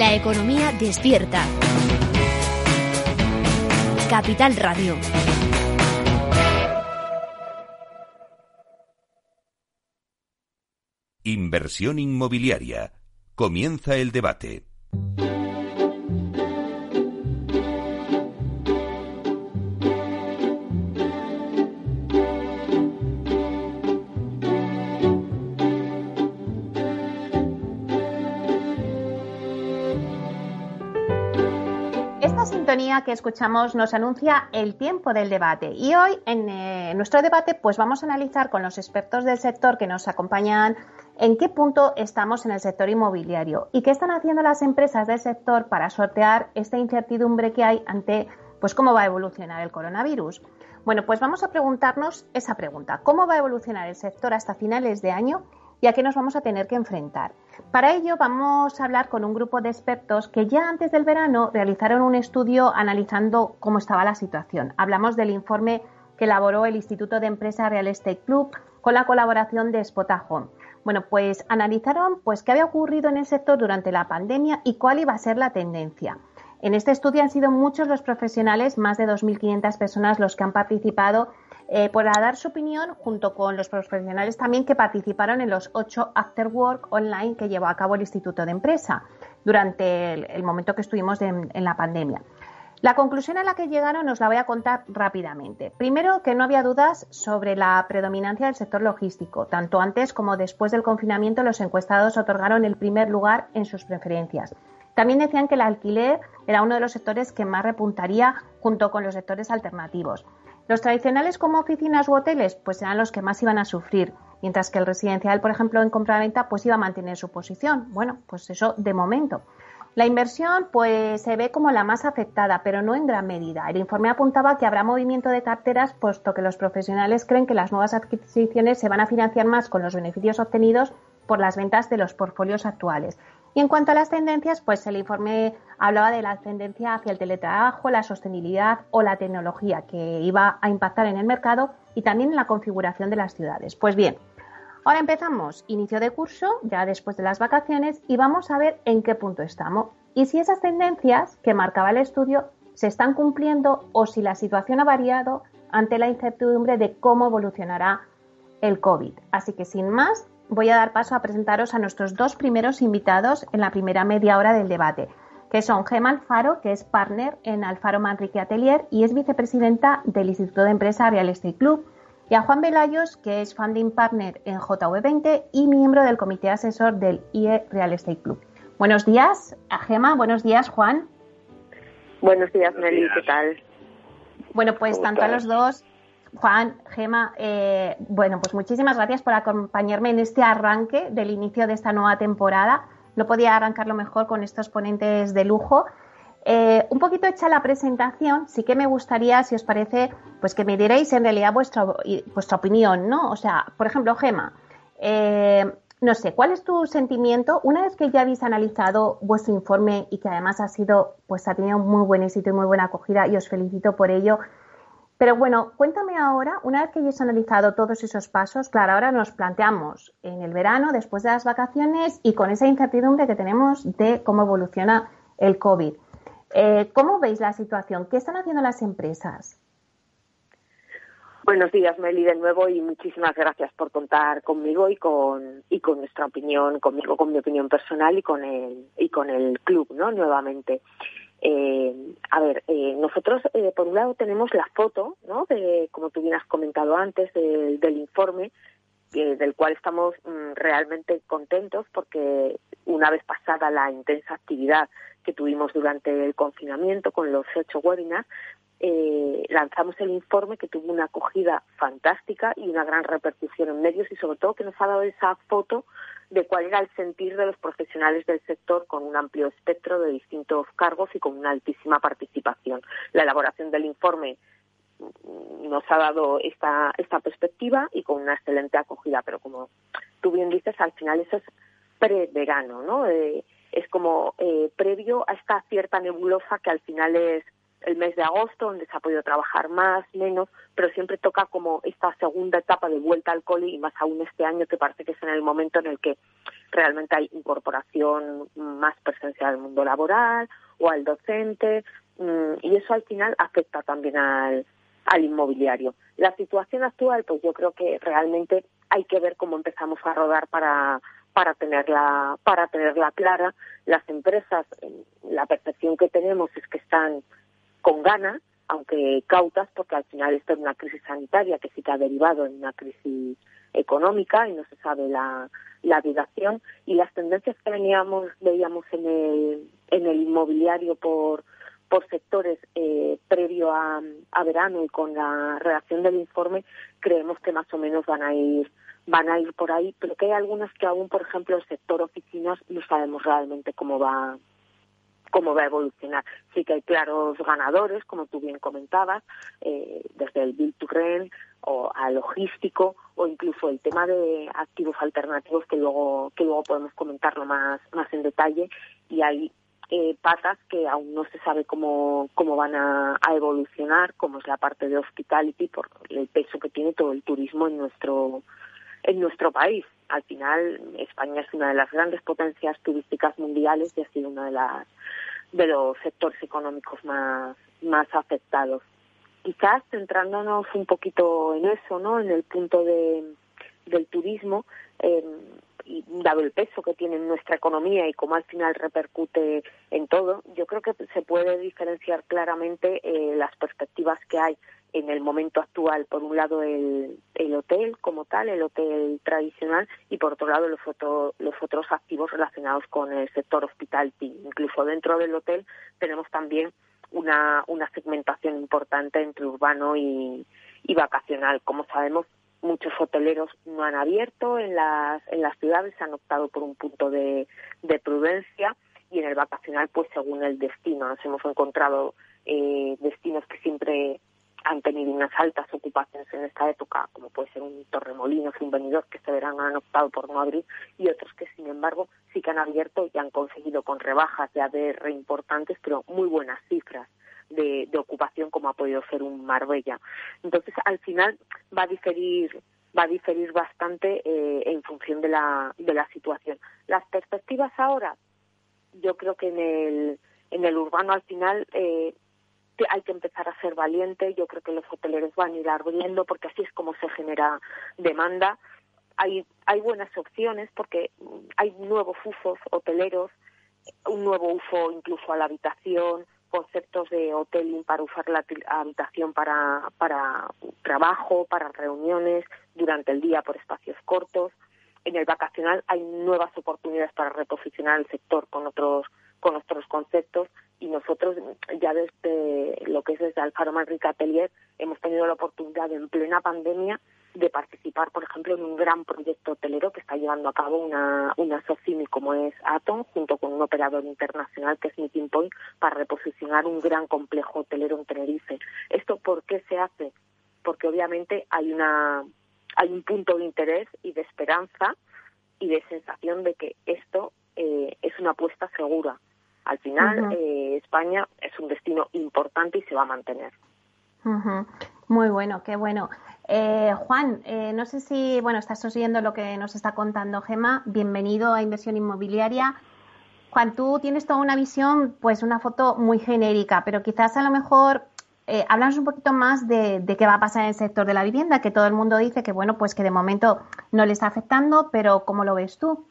La economía despierta. Capital Radio. Inversión inmobiliaria. Comienza el debate. Que escuchamos nos anuncia el tiempo del debate. Y hoy en eh, nuestro debate pues vamos a analizar con los expertos del sector que nos acompañan en qué punto estamos en el sector inmobiliario y qué están haciendo las empresas del sector para sortear esta incertidumbre que hay ante pues cómo va a evolucionar el coronavirus. Bueno, pues vamos a preguntarnos esa pregunta. ¿Cómo va a evolucionar el sector hasta finales de año y a qué nos vamos a tener que enfrentar? Para ello vamos a hablar con un grupo de expertos que ya antes del verano realizaron un estudio analizando cómo estaba la situación. Hablamos del informe que elaboró el Instituto de Empresa Real Estate Club con la colaboración de Spotahome. Bueno, pues analizaron pues qué había ocurrido en el sector durante la pandemia y cuál iba a ser la tendencia. En este estudio han sido muchos los profesionales, más de 2.500 personas los que han participado eh, para dar su opinión junto con los profesionales también que participaron en los ocho After Work online que llevó a cabo el Instituto de Empresa durante el, momento que estuvimos en la pandemia. La conclusión a la que llegaron os la voy a contar rápidamente. Primero, que no había dudas sobre la predominancia del sector logístico. Tanto antes como después del confinamiento, los encuestados otorgaron el primer lugar en sus preferencias. También decían que el alquiler era uno de los sectores que más repuntaría junto con los sectores alternativos. Los tradicionales como oficinas u hoteles, pues eran los que más iban a sufrir, mientras que el residencial, por ejemplo, en compra-venta, pues iba a mantener su posición. Bueno, pues eso de momento. La inversión, pues se ve como la más afectada, pero no en gran medida. El informe apuntaba que habrá movimiento de carteras, puesto que los profesionales creen que las nuevas adquisiciones se van a financiar más con los beneficios obtenidos por las ventas de los portfolios actuales. Y en cuanto a las tendencias, pues el informe hablaba de la tendencia hacia el teletrabajo, la sostenibilidad o la tecnología que iba a impactar en el mercado y también en la configuración de las ciudades. Pues bien, ahora empezamos inicio de curso, ya después de las vacaciones, y vamos a ver en qué punto estamos y si esas tendencias que marcaba el estudio se están cumpliendo o si la situación ha variado ante la incertidumbre de cómo evolucionará el COVID. Así que sin más, voy a dar paso a presentaros a nuestros dos primeros invitados en la primera media hora del debate, que son Gemma Alfaro, que es partner en Alfaro Manrique Atelier y es vicepresidenta del Instituto de Empresa Real Estate Club, y a Juan Velayos, que es funding partner en JV20 y miembro del comité asesor del IE Real Estate Club. Buenos días, a Gema. Buenos días, Juan. Buenos días, Nelly. ¿Qué tal? Bueno, pues tanto a los dos Juan, Gema, eh, bueno, pues muchísimas gracias por acompañarme en este arranque del inicio de esta nueva temporada. No podía arrancarlo mejor con estos ponentes de lujo. Eh, un poquito hecha la presentación, sí que me gustaría, si os parece, pues que me dierais en realidad vuestra, vuestra opinión, ¿no? O sea, por ejemplo, Gema, eh, no sé, ¿cuál es tu sentimiento una vez que ya habéis analizado vuestro informe y que además ha sido, pues ha tenido muy buen éxito y muy buena acogida y os felicito por ello? Pero bueno, cuéntame ahora, una vez que hayas analizado todos esos pasos, claro, ahora nos planteamos en el verano, después de las vacaciones y con esa incertidumbre que tenemos de cómo evoluciona el COVID. Eh, ¿Cómo veis la situación? ¿Qué están haciendo las empresas? Buenos días, Meli, de nuevo y muchísimas gracias por contar conmigo y con y con nuestra opinión, conmigo, con mi opinión personal y con el y con el club, ¿no? Nuevamente. Eh, a ver, eh, nosotros eh, por un lado tenemos la foto, ¿no? De, como tú bien has comentado antes, del informe, del cual estamos mm, realmente contentos porque una vez pasada la intensa actividad que tuvimos durante el confinamiento con los ocho webinars, eh, lanzamos el informe que tuvo una acogida fantástica y una gran repercusión en medios y sobre todo que nos ha dado esa foto de cuál era el sentir de los profesionales del sector con un amplio espectro de distintos cargos y con una altísima participación. La elaboración del informe nos ha dado esta, esta perspectiva y con una excelente acogida, pero como tú bien dices, al final eso es pre-verano, ¿no? Eh, es como eh, previo a esta cierta nebulosa que al final es el mes de agosto, donde se ha podido trabajar más, menos, pero siempre toca como esta segunda etapa de vuelta al cole y más aún este año que parece que es en el momento en el que realmente hay incorporación más presencial al mundo laboral o al docente mm, y eso al final afecta también al, al inmobiliario. La situación actual, pues yo creo que realmente hay que ver cómo empezamos a rodar para para tenerla para tenerla clara las empresas la percepción que tenemos es que están con ganas aunque cautas porque al final esto es una crisis sanitaria que sí que ha derivado en una crisis económica y no se sabe la, la duración. Y las tendencias que veníamos veíamos en el en el inmobiliario por por sectores eh, previo a, a verano y con la redacción del informe creemos que más o menos van a ir van a ir por ahí, pero que hay algunas que aún, por ejemplo, el sector oficinas no sabemos realmente cómo va cómo va a evolucionar. Sí que hay claros ganadores, como tú bien comentabas, eh, desde el build to rent o al logístico o incluso el tema de activos alternativos que luego que luego podemos comentarlo más más en detalle y hay eh, patas que aún no se sabe cómo, cómo van a, a, evolucionar, como es la parte de hospitality, por el peso que tiene todo el turismo en nuestro en nuestro país. Al final, España es una de las grandes potencias turísticas mundiales y ha sido uno de, las, de los sectores económicos más, más afectados. Quizás centrándonos un poquito en eso, ¿no? En el punto de, del turismo, eh, y dado el peso que tiene en nuestra economía y cómo al final repercute en todo, yo creo que se puede diferenciar claramente eh, las perspectivas que hay en el momento actual, por un lado el, el hotel como tal, el hotel tradicional, y por otro lado los, los otros activos relacionados con el sector hospital. Incluso dentro del hotel tenemos también una, una segmentación importante entre urbano y, y vacacional. Como sabemos, muchos hoteleros no han abierto en las, en las ciudades, han optado por un punto de, de prudencia y en el vacacional, pues según el destino, nos hemos encontrado eh, destinos que siempre han tenido unas altas ocupaciones en esta época, como puede ser un Torremolinos, un venidor que este verano han optado por no abrir, y otros que, sin embargo, sí que han abierto y han conseguido con rebajas de ADR importantes, pero muy buenas cifras de, de ocupación, como ha podido ser un Marbella. Entonces, al final va a diferir va a diferir bastante eh, en función de la, de la situación. Las perspectivas ahora, yo creo que en el, en el urbano al final eh, hay que empezar a ser valiente. Yo creo que los hoteleros van a ir abriendo porque así es como se genera demanda. Hay, hay buenas opciones porque hay nuevos usos hoteleros, un nuevo uso incluso a la habitación, conceptos de hoteling para usar la habitación para, para trabajo, para reuniones, durante el día por espacios cortos. En el vacacional hay nuevas oportunidades para reposicionar el sector con otros con otros conceptos y nosotros ya desde lo que es desde Alfaro Manrique Atelier hemos tenido la oportunidad en plena pandemia de participar, por ejemplo, en un gran proyecto hotelero que está llevando a cabo una, una SOCIMI como es Atom, junto con un operador internacional que es Meeting Point, para reposicionar un gran complejo hotelero en Tenerife. ¿Esto por qué se hace? Porque obviamente hay, una, hay un punto de interés y de esperanza y de sensación de que esto eh, es una apuesta segura al final, eh, España es un destino importante y se va a mantener. Muy bueno, qué bueno. Eh, Juan, eh, no sé si, bueno, estás oyendo lo que nos está contando Gema. Bienvenido a Inversión Inmobiliaria. Juan, tú tienes toda una visión, pues una foto muy genérica, pero quizás a lo mejor eh, hablamos un poquito más de, de, qué va a pasar en el sector de la vivienda, que todo el mundo dice que, bueno, pues que de momento no le está afectando, pero ¿cómo lo ves tú?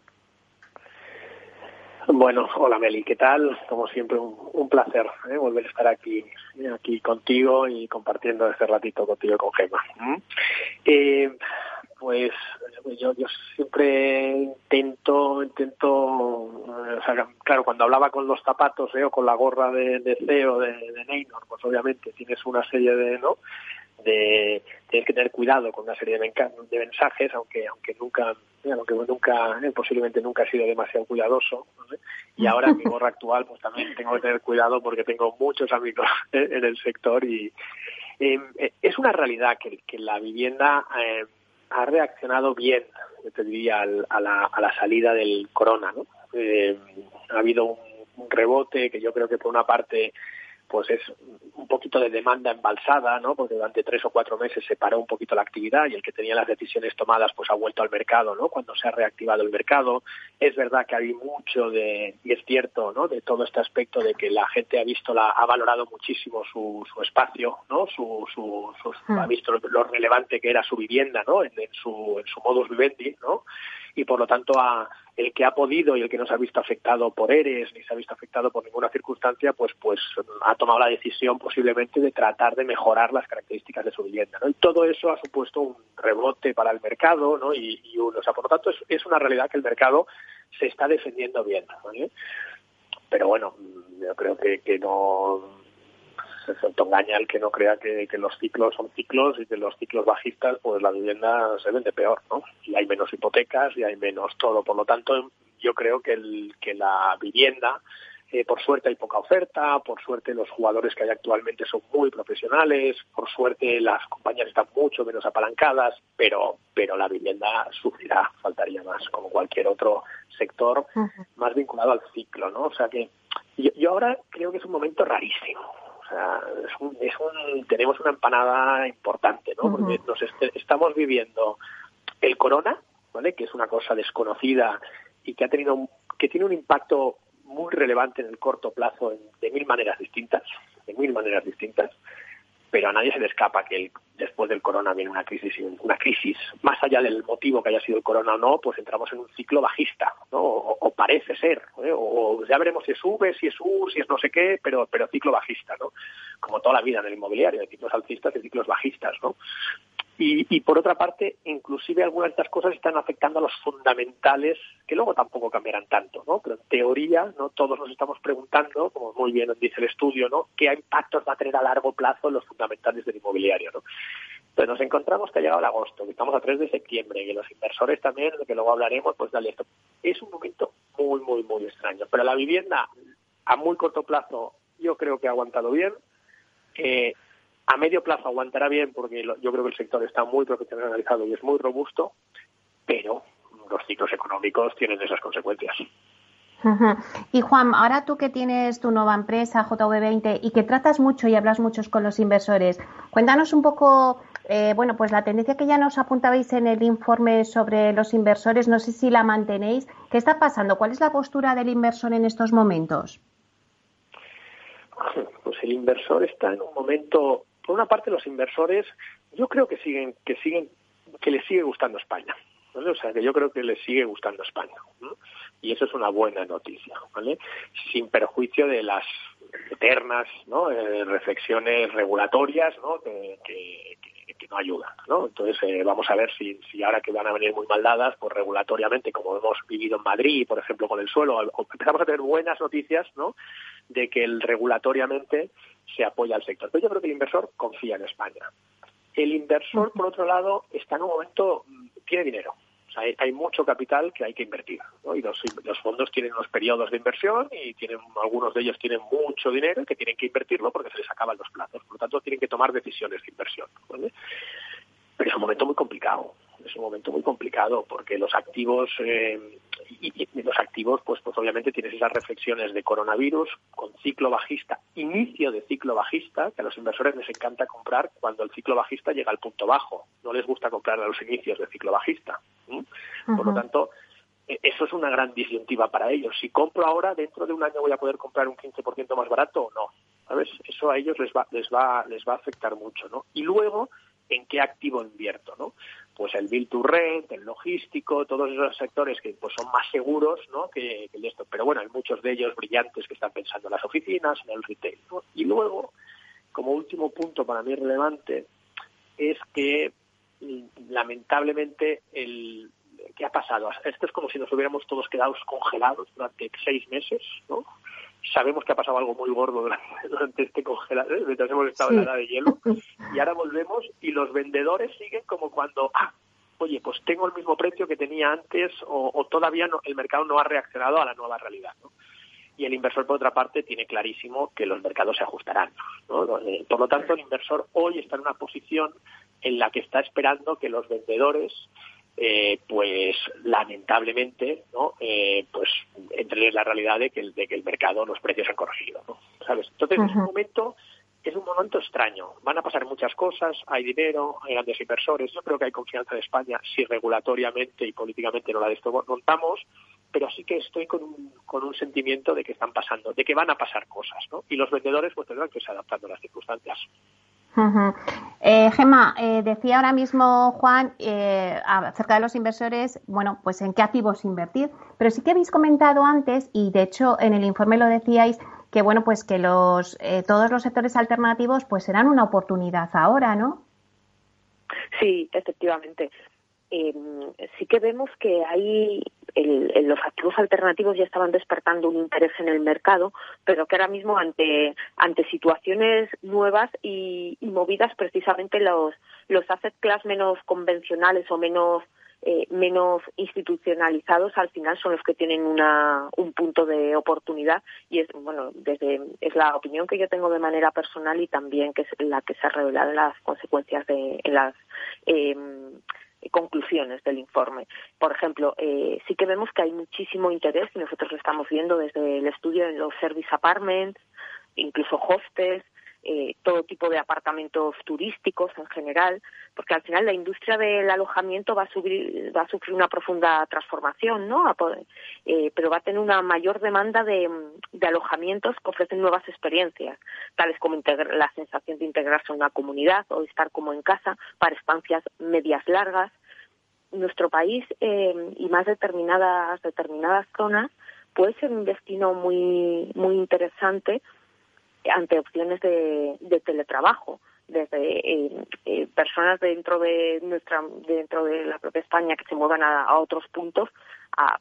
Bueno, hola Meli, ¿qué tal? Como siempre, un, placer ¿eh? volver a estar aquí, aquí contigo y compartiendo este ratito contigo con Gemma. Eh, pues yo, yo siempre intento, intento, sea, claro, cuando hablaba con los zapatos ¿eh? o con la gorra de, de CEO de, de Neynor, pues obviamente tienes una serie de, ¿no? De tienes que tener cuidado con una serie de, de mensajes, aunque aunque nunca aunque nunca eh, posiblemente nunca he sido demasiado cuidadoso y ahora en mi gorra actual pues también tengo que tener cuidado porque tengo muchos amigos en el sector y em, eh, es una realidad que, que la vivienda eh, ha reaccionado bien yo te diría a, la, a la salida del corona ¿no? ha habido un, un rebote que yo creo que por una parte pues es un poquito de demanda embalsada, ¿no? Porque durante tres o cuatro meses se paró un poquito la actividad y el que tenía las decisiones tomadas pues ha vuelto al mercado, ¿no? Cuando se ha reactivado el mercado. Es verdad que hay mucho de, y es cierto, ¿no? De todo este aspecto de que la gente ha visto, la, ha valorado muchísimo su, su espacio, ¿no? Su, su, ha hmm. visto lo, relevante que era su vivienda, ¿no? En, en, su, en su modus vivendi, ¿no? Y por lo tanto a, el que ha podido y el que no se ha visto afectado por ERES ni se ha visto afectado por ninguna circunstancia, pues, pues ha tomado la decisión posiblemente de tratar de mejorar las características de su vivienda. ¿no? Y todo eso ha supuesto un rebote para el mercado ¿no? y, y o sea, por lo tanto es, es, una realidad que el mercado se está defendiendo bien. Pero bueno, yo creo que, que no se autoengaña el que no crea que, los ciclos son ciclos y que los ciclos bajistas, pues la vivienda se vende peor, ¿no? Y hay menos hipotecas y hay menos todo. Por lo tanto, yo creo que, el, que la vivienda, eh, por suerte hay poca oferta, por suerte los jugadores que hay actualmente son muy profesionales, por suerte las compañías están mucho menos apalancadas, pero, pero la vivienda sufrirá, faltaría más, como cualquier otro sector más vinculado al ciclo, ¿no? O sea que yo, yo ahora creo que es un momento rarísimo es un, tenemos una empanada importante, ¿no? Porque nos estamos viviendo el corona, ¿vale? Que es una cosa desconocida y que ha tenido, que tiene un impacto muy relevante en el corto plazo de mil maneras distintas, de mil maneras distintas pero a nadie se le escapa que después del corona viene una crisis una crisis. Más allá del motivo que haya sido el corona o no pues entramos en un ciclo bajista ¿no? o, parece ser o, ya veremos si es V si es U si es no sé qué pero pero ciclo bajista no como toda la vida en el inmobiliario hay ciclos alcistas y ciclos bajistas no y, por otra parte, inclusive algunas de estas cosas están afectando a los fundamentales, que luego tampoco cambiarán tanto, ¿no? Pero en teoría, ¿no? Todos nos estamos preguntando, como muy bien dice el estudio, ¿no? ¿Qué impactos va a tener a largo plazo los fundamentales del inmobiliario, ¿no? Entonces nos encontramos que ha llegado el agosto, que estamos a 3 de septiembre, que los inversores también, de que luego hablaremos, pues dale esto. Es un momento muy, muy, muy extraño. Pero la vivienda, a muy corto plazo, yo creo que ha aguantado bien. Eh, a medio plazo aguantará bien porque yo creo que el sector está muy profesionalizado y es muy robusto, pero los ciclos económicos tienen esas consecuencias. Y Juan, ahora tú que tienes tu nueva empresa, JV20, y que tratas mucho y hablas mucho con los inversores, cuéntanos un poco, eh, bueno, pues la tendencia que ya nos apuntabais en el informe sobre los inversores, no sé si la mantenéis. ¿Qué está pasando? ¿Cuál es la postura del inversor en estos momentos? Pues el inversor está en un momento por una parte los inversores yo creo que siguen que siguen que les sigue gustando España o sea que yo creo que les sigue gustando España y eso es una buena noticia vale sin perjuicio de las eternas ¿no? Eh, reflexiones regulatorias ¿no? que, que, no ayudan ¿no? entonces eh, vamos a ver si, si ahora que van a venir muy mal dadas pues regulatoriamente como hemos vivido en Madrid por ejemplo con el suelo empezamos a tener buenas noticias ¿no? de que el regulatoriamente se apoya al sector. Pero yo creo que el inversor confía en España. El inversor, por otro lado, está en un momento, mm, tiene dinero. O sea, hay, mucho capital que hay que invertir. Y los, fondos tienen unos periodos de inversión y tienen algunos de ellos tienen mucho dinero y que tienen que invertirlo porque se les acaban los plazos. Por lo tanto, tienen que tomar decisiones de inversión. Pero es un momento muy complicado es un momento muy complicado porque los activos eh, y, los activos pues pues obviamente tienes esas reflexiones de coronavirus con ciclo bajista inicio de ciclo bajista que a los inversores les encanta comprar cuando el ciclo bajista llega al punto bajo. No les gusta comprar a los inicios del ciclo bajista por lo tanto e, eso es una gran disyuntiva para ellos. Si compro ahora dentro de un año voy a poder comprar un 15% más barato o no sabes eso a ellos les va les va les va a afectar mucho no y luego en qué activo invierto, ¿no? Pues el build to rent, el logístico, todos esos sectores que pues son más seguros, ¿no? Que, que esto. Pero bueno, hay muchos de ellos brillantes que están pensando en las oficinas, en el retail. Y luego, como último punto para mí relevante, es que mm, lamentablemente el ¿qué ha pasado? Esto es como si nos hubiéramos todos quedado congelados durante seis meses, ¿no? Sabemos que ha pasado algo muy gordo durante, este congelado, ¿eh? mientras hemos estado en la edad de hielo, y ahora volvemos y los vendedores siguen como cuando, ah, oye, pues tengo el mismo precio que tenía antes o, todavía no, el mercado no ha reaccionado a la nueva realidad. ¿no? Y el inversor, por otra parte, tiene clarísimo que los mercados se ajustarán. ¿no? Por lo tanto, el inversor hoy está en una posición en la que está esperando que los vendedores eh, pues lamentablemente, ¿no? Eh, pues entre en la realidad de que, el, de que el mercado, los precios han corregido, ¿no? ¿Sabes? Entonces, en un momento es un momento extraño. Van a pasar muchas cosas, hay dinero, hay grandes inversores. Yo creo que hay confianza de España si regulatoriamente y políticamente no la desmontamos, pero sí que estoy con un, con un sentimiento de que están pasando, de que van a pasar cosas, ¿no? Y los vendedores pues tendrán que irse adaptando a las circunstancias. Eh, Gemma, eh, decía ahora mismo Juan eh, acerca de los inversores, bueno, pues en qué activos invertir, pero sí que habéis comentado antes, y de hecho en el informe lo decíais, que bueno, pues que los eh, todos los sectores alternativos pues serán una oportunidad ahora, ¿no? Sí, efectivamente. Eh, sí que vemos que hay el, los activos alternativos ya estaban despertando un interés en el mercado, pero que ahora mismo ante ante situaciones nuevas y, y movidas precisamente los los asset class menos convencionales o menos eh, menos institucionalizados al final son los que tienen una, un punto de oportunidad y es bueno desde es la opinión que yo tengo de manera personal y también que es la que se ha revelado en las consecuencias de las eh, conclusiones del informe. Por ejemplo, eh, sí que vemos que hay muchísimo interés y nosotros lo estamos viendo desde el estudio en los service apartments, incluso hostels, eh, todo tipo de apartamentos turísticos en general, porque al final la industria del alojamiento va a, subir, va a sufrir una profunda transformación, ¿no? Eh, pero va a tener una mayor demanda de, alojamientos que ofrecen nuevas experiencias, tales como la sensación de integrarse en una comunidad o estar como en casa para estancias medias largas. Nuestro país eh, y más determinadas determinadas zonas puede ser un destino muy muy interesante ante opciones de, de teletrabajo desde eh, eh, personas dentro de nuestra dentro de la propia España que se muevan a, otros puntos a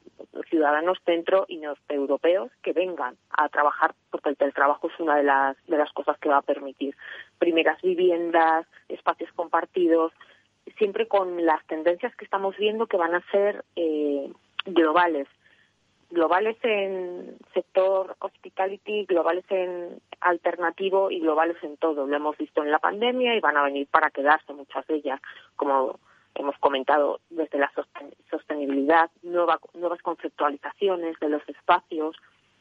ciudadanos centro y norte europeos que vengan a trabajar porque el teletrabajo es una de las de las cosas que va a permitir primeras viviendas espacios compartidos siempre con las tendencias que estamos viendo que van a ser eh, globales globales en sector hospitality, globales en alternativo y globales en todo. Lo hemos visto en la pandemia y van a venir para quedarse muchas de ellas, como hemos comentado desde la sostenibilidad, nueva, nuevas conceptualizaciones de los espacios,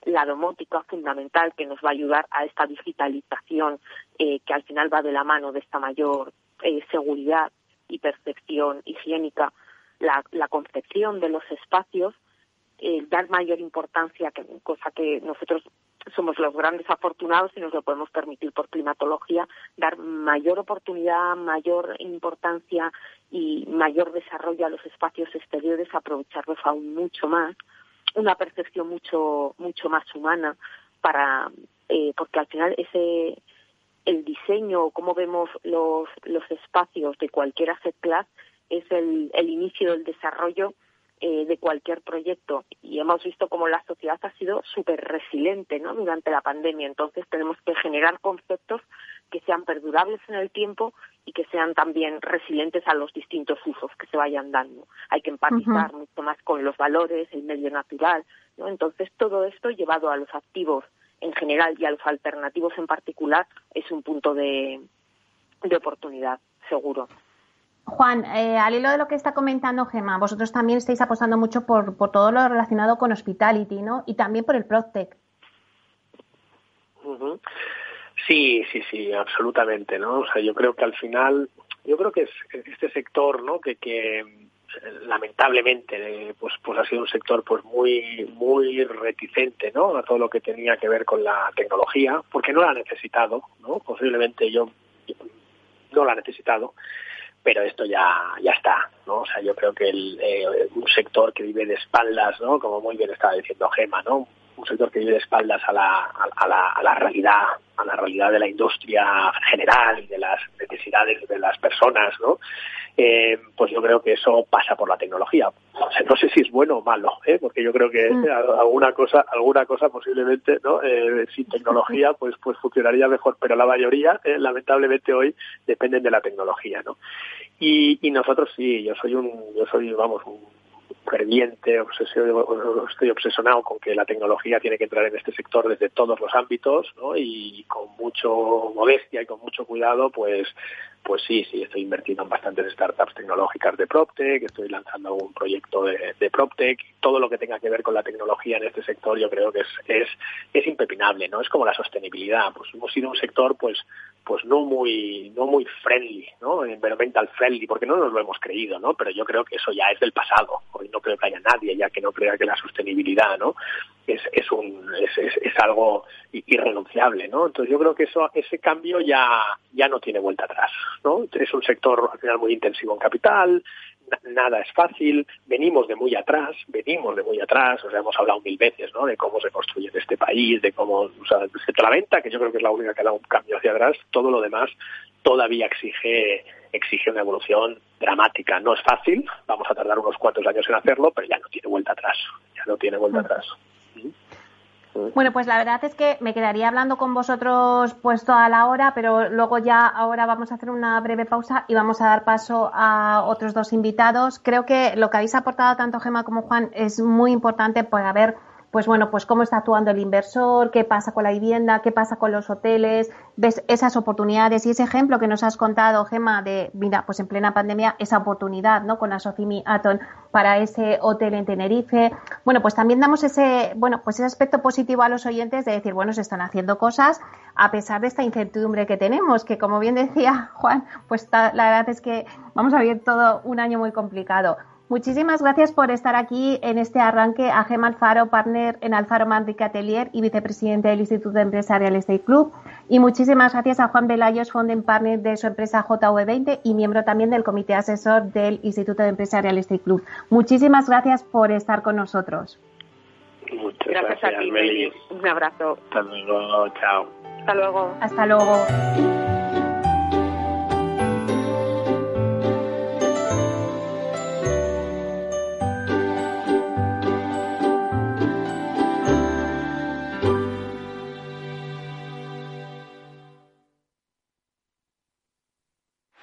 la domótica fundamental que nos va a ayudar a esta digitalización eh, que al final va de la mano de esta mayor eh, seguridad y percepción higiénica, la, la concepción de los espacios eh, dar mayor importancia, que, cosa que nosotros somos los grandes afortunados y nos lo podemos permitir por climatología, dar mayor oportunidad, mayor importancia y mayor desarrollo a los espacios exteriores, aprovecharlos aún mucho más, una percepción mucho mucho más humana para eh, porque al final ese el diseño cómo vemos los los espacios de cualquier asset class es el, el inicio del desarrollo eh, de cualquier proyecto y hemos visto como la sociedad ha sido súper resiliente ¿no? durante la pandemia. Entonces tenemos que generar conceptos que sean perdurables en el tiempo y que sean también resilientes a los distintos usos que se vayan dando. Hay que empatizar mucho más con los valores, el medio natural. ¿no? Entonces todo esto llevado a los activos en general y a los alternativos en particular es un punto de, de oportunidad, seguro. Juan, eh, al hilo de lo que está comentando Gema, vosotros también estáis apostando mucho por, por todo lo relacionado con hospitality, ¿no? Y también por el PropTech. Sí, sí, sí, absolutamente, ¿no? O sea, yo creo que al final, yo creo que es este sector, ¿no? Que, que lamentablemente, pues, pues ha sido un sector, pues muy, muy reticente, ¿no? A todo lo que tenía que ver con la tecnología, porque no la ha necesitado, ¿no? Posiblemente yo no la ha necesitado pero esto ya ya está, ¿no? O sea, yo creo que el, eh, un sector que vive de espaldas, ¿no? Como muy bien estaba diciendo Gema, ¿no? Un sector que vive de espaldas a la, a, la, a la realidad, a la realidad de la industria general y de las necesidades de las personas, ¿no? Eh, pues yo creo que eso pasa por la tecnología. O sea, no sé si es bueno o malo, ¿eh? porque yo creo que mm. alguna cosa, alguna cosa posiblemente, ¿no? Eh, sin tecnología, pues, pues funcionaría mejor, pero la mayoría, eh, lamentablemente hoy, dependen de la tecnología, ¿no? Y, y nosotros sí, yo soy un, yo soy, vamos, un ferviente, obsesivo, estoy obsesionado con que la tecnología tiene que entrar en este sector desde todos los ámbitos, ¿no? Y con mucho modestia y con mucho cuidado, pues pues sí, sí, estoy invirtiendo en bastantes startups tecnológicas de PropTech, estoy lanzando algún proyecto de, de PropTech, todo lo que tenga que ver con la tecnología en este sector yo creo que es, es, es impepinable, ¿no? Es como la sostenibilidad, pues hemos sido un sector pues pues no muy no muy friendly, ¿no? Environmental friendly, porque no nos lo hemos creído, ¿no? Pero yo creo que eso ya es del pasado. Hoy no creo que haya nadie ya que no crea que la sostenibilidad, ¿no? Es, es un es, es, es algo irrenunciable, ¿no? Entonces yo creo que eso ese cambio ya ya no tiene vuelta atrás, ¿no? Es un sector al final muy intensivo en capital, nada es fácil, venimos de muy atrás, venimos de muy atrás, o sea, hemos hablado mil veces, ¿no? De cómo se construye en este país, de cómo, o sea, excepto la venta, que yo creo que es la única que ha dado un cambio hacia atrás, todo lo demás todavía exige exige una evolución dramática. No es fácil, vamos a tardar unos cuantos años en hacerlo, pero ya no tiene vuelta atrás, ya no tiene vuelta atrás. Bueno, pues la verdad es que me quedaría hablando con vosotros puesto a la hora, pero luego ya ahora vamos a hacer una breve pausa y vamos a dar paso a otros dos invitados. Creo que lo que habéis aportado tanto Gema como Juan es muy importante para ver pues bueno, pues cómo está actuando el inversor, qué pasa con la vivienda, qué pasa con los hoteles, ves esas oportunidades y ese ejemplo que nos has contado, Gema, de, mira, pues en plena pandemia, esa oportunidad, ¿no? Con Asocimi Aton para ese hotel en Tenerife. Bueno, pues también damos ese, bueno, pues ese aspecto positivo a los oyentes de decir, bueno, se están haciendo cosas a pesar de esta incertidumbre que tenemos, que como bien decía Juan, pues la verdad es que vamos a vivir todo un año muy complicado. Muchísimas gracias por estar aquí en este arranque a Gema Alfaro, partner en Alfaro Manrique Atelier y vicepresidente del Instituto Empresarial Estate Club. Y muchísimas gracias a Juan Velayos, founding partner de su empresa JV20 y miembro también del comité asesor del Instituto Empresarial Estate Club. Muchísimas gracias por estar con nosotros. Muchas gracias, gracias a ti, Meli. Un abrazo. Hasta luego, chao. Hasta luego. Hasta luego.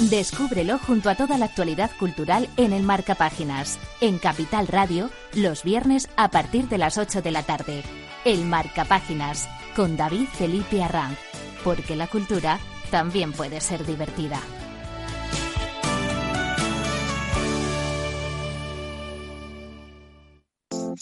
Descúbrelo junto a toda la actualidad cultural en el Marca Páginas, en Capital Radio, los viernes a partir de las 8 de la tarde. El Marca Páginas, con David Felipe Arranz, porque la cultura también puede ser divertida.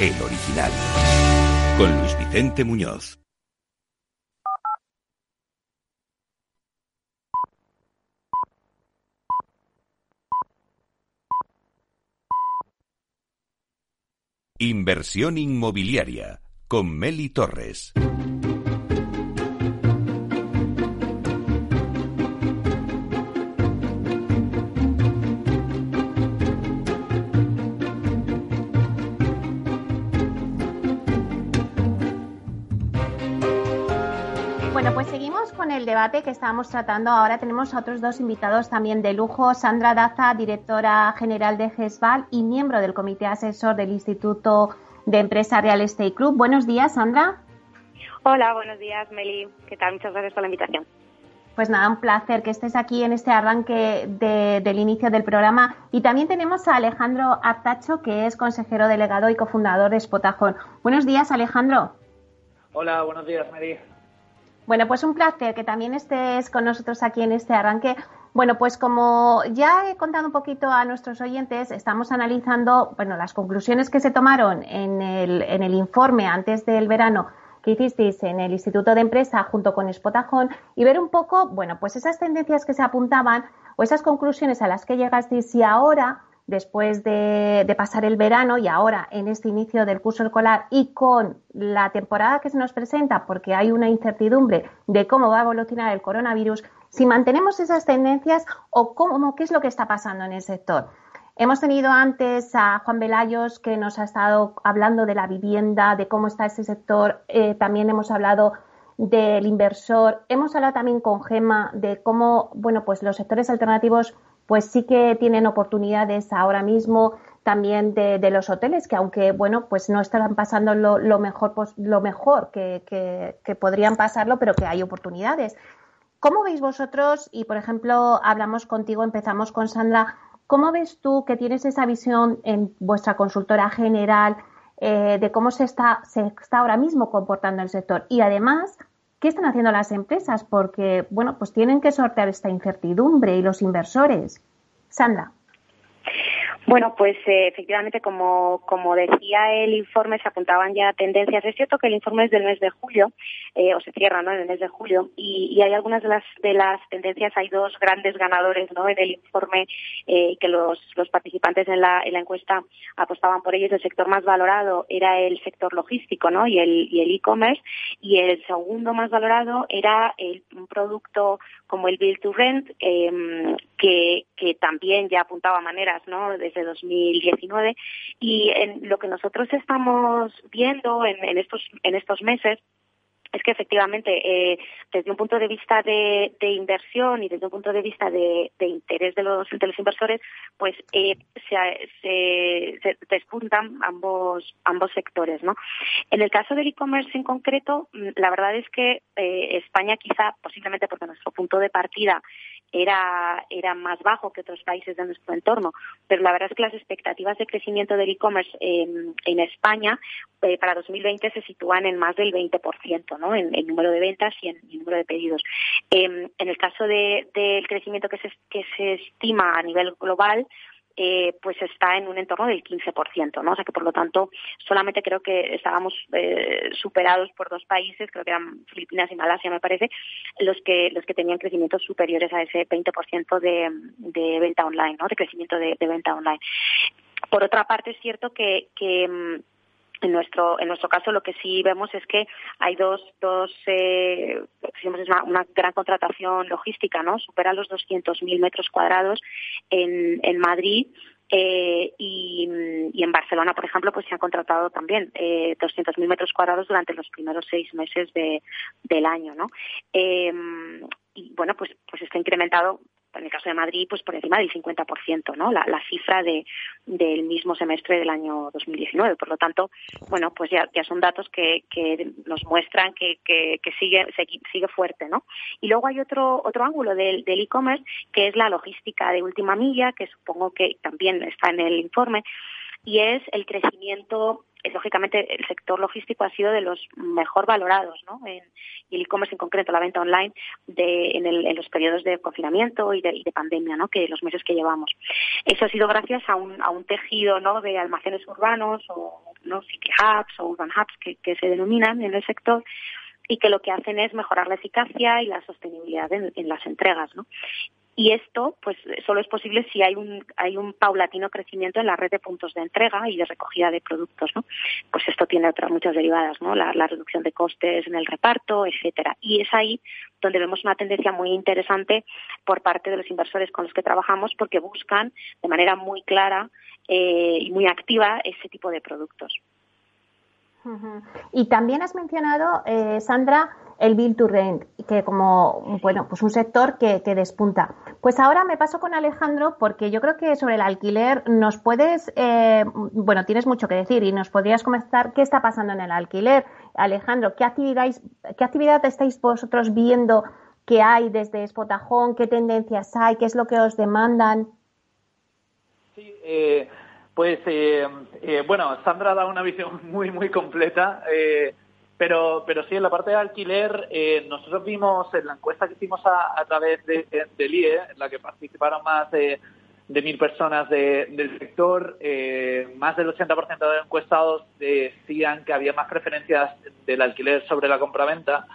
El original. Con Luis Vicente Muñoz. Inversión inmobiliaria con Meli Torres. Con el debate que estábamos tratando. Ahora tenemos a otros dos invitados también de lujo. Sandra Daza, directora general de GESVAL y miembro del comité asesor del Instituto de Empresa Real Estate Club. Buenos días, Sandra. Hola, buenos días, Meli. ¿Qué tal? Muchas gracias por la invitación. Pues nada, un placer que estés aquí en este arranque del inicio del programa. Y también tenemos a Alejandro Artacho, que es consejero delegado y cofundador de Spotajón. Buenos días, Alejandro. Hola, buenos días, Meli. Bueno, pues un placer que también estés con nosotros aquí en este arranque. Bueno, pues como ya he contado un poquito a nuestros oyentes, estamos analizando bueno, las conclusiones que se tomaron en el, en el informe antes del verano que hicisteis en el Instituto de Empresa junto con Spotajón y ver un poco, bueno, pues esas tendencias que se apuntaban o esas conclusiones a las que llegasteis y ahora después de, pasar el verano y ahora en este inicio del curso escolar y con la temporada que se nos presenta, porque hay una incertidumbre de cómo va a evolucionar el coronavirus, si mantenemos esas tendencias o cómo, qué es lo que está pasando en el sector. Hemos tenido antes a Juan Velayos que nos ha estado hablando de la vivienda, de cómo está ese sector. Eh, también hemos hablado del inversor. Hemos hablado también con Gema de cómo, bueno, pues los sectores alternativos pues sí que tienen oportunidades ahora mismo también de, los hoteles, que aunque, bueno, pues no están pasando lo, mejor, lo mejor que, que, podrían pasarlo, pero que hay oportunidades. ¿Cómo veis vosotros? Y, por ejemplo, hablamos contigo, empezamos con Sandra. ¿Cómo ves tú que tienes esa visión en vuestra consultora general eh, de cómo se está, se está ahora mismo comportando el sector? Y además, ¿Qué están haciendo las empresas? Porque, bueno, pues tienen que sortear esta incertidumbre y los inversores. Sandra. Bueno, pues eh, efectivamente, como, como decía el informe, se apuntaban ya tendencias. Es cierto que el informe es del mes de julio, eh, o se cierra ¿no? en el mes de julio, y, hay algunas de las, de las tendencias, hay dos grandes ganadores ¿no? en el informe eh, que los, los participantes en la, en la encuesta apostaban por ellos. El sector más valorado era el sector logístico ¿no? y el y el e-commerce, y el segundo más valorado era el, un producto como el Build to Rent, em, que, que también ya apuntaba maneras ¿no? Desde 2019 y en lo que nosotros estamos viendo en, en estos en estos meses es que efectivamente, eh, desde un punto de vista de, inversión y desde un punto de vista de, interés de los, inversores, pues eh, se, se, despuntan ambos, sectores. ¿no? En el caso del e-commerce en concreto, mm, la verdad es que eh, España quizá, posiblemente porque nuestro punto de partida era, más bajo que otros países de nuestro entorno, pero la verdad es que las expectativas de crecimiento del e-commerce en, España para 2020 se sitúan en más del 20%, En el número de ventas y en el número de pedidos. Em, en el caso del crecimiento que se, que se estima a nivel global, eh, pues está en un entorno del 15%, ¿no? O sea que por lo tanto solamente creo que estábamos eh, superados por dos países, creo que eran Filipinas y Malasia me parece, los que los que tenían crecimientos superiores a ese 20% de, de venta online, ¿no? De crecimiento de, venta online. Por otra parte es cierto que, que mm, en nuestro, en nuestro caso lo que sí vemos es que hay dos, dos eh, una, una, gran contratación logística, ¿no? Supera los 200.000 metros cuadrados en, en Madrid eh, y, y, en Barcelona, por ejemplo, pues se han contratado también eh, 200.000 metros cuadrados durante los primeros seis meses de, del año, ¿no? Eh, y bueno, pues, pues está incrementado en el caso de Madrid, pues por encima del 50%, ¿no? La, cifra de, del mismo semestre del año 2019. Por lo tanto, bueno, pues ya, ya son datos que, que nos muestran que, que, sigue, sigue fuerte, ¿no? Y luego hay otro, otro ángulo del e-commerce, que es la logística de última milla, que supongo que también está en el informe, y es el crecimiento lógicamente el sector logístico ha sido de los mejor valorados, ¿no? En, y el e-commerce en concreto, la venta online, de, en, el, en, los periodos de confinamiento y de, pandemia, ¿no? Que los meses que llevamos. Eso ha sido gracias a un, a un tejido, ¿no? De almacenes urbanos o ¿no? city hubs o urban hubs que, que se denominan en el sector y que lo que hacen es mejorar la eficacia y la sostenibilidad en, en las entregas, ¿no? Y esto, pues, solo es posible si hay un, hay un paulatino crecimiento en la red de puntos de entrega y de recogida de productos, ¿no? Pues esto tiene otras muchas derivadas, ¿no? La, reducción de costes en el reparto, etcétera. Y es ahí donde vemos una tendencia muy interesante por parte de los inversores con los que trabajamos porque buscan de manera muy clara eh, y muy activa ese tipo de productos. Y también has mencionado, eh, Sandra, el Bill to Rent, que como, bueno, pues un sector que, despunta. Pues ahora me paso con Alejandro porque yo creo que sobre el alquiler nos puedes, eh, bueno, tienes mucho que decir y nos podrías comentar qué está pasando en el alquiler. Alejandro, ¿qué actividad, qué actividad estáis vosotros viendo que hay desde Spotajón? ¿Qué tendencias hay? ¿Qué es lo que os demandan? Sí, eh, pues eh, eh, bueno, Sandra da una visión muy, muy completa. Eh, pero, pero sí, en la parte de alquiler, eh, nosotros vimos en la encuesta que hicimos a, a través de, de, del IE, en la que participaron más de, de mil personas de, del sector, eh, más del 80% de encuestados decían que había más preferencias del alquiler sobre la compraventa.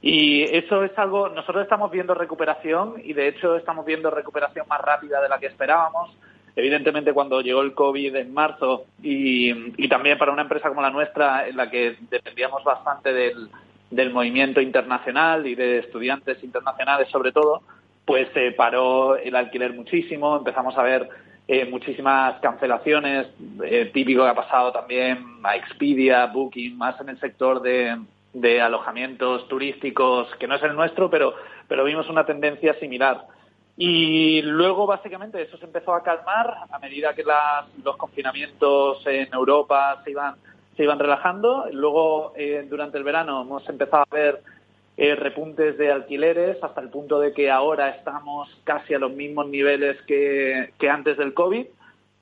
Y eso es algo, nosotros estamos viendo recuperación y de hecho estamos viendo recuperación más rápida de la que esperábamos. Evidentemente, cuando llegó el COVID en marzo y, y, también para una empresa como la nuestra, en la que dependíamos bastante del, movimiento internacional y de estudiantes internacionales sobre todo, pues se eh, paró el alquiler muchísimo, empezamos a ver eh, muchísimas cancelaciones, eh, típico que ha pasado también a Expedia, Booking, más en el sector de, alojamientos turísticos, que no es el nuestro, pero vimos una tendencia similar. Y luego, básicamente, eso se empezó a calmar a medida que las, los confinamientos en Europa se iban, se iban relajando. Luego, eh, durante el verano, hemos empezado a ver eh, repuntes de alquileres hasta el punto de que ahora estamos casi a los mismos niveles que, que antes del COVID.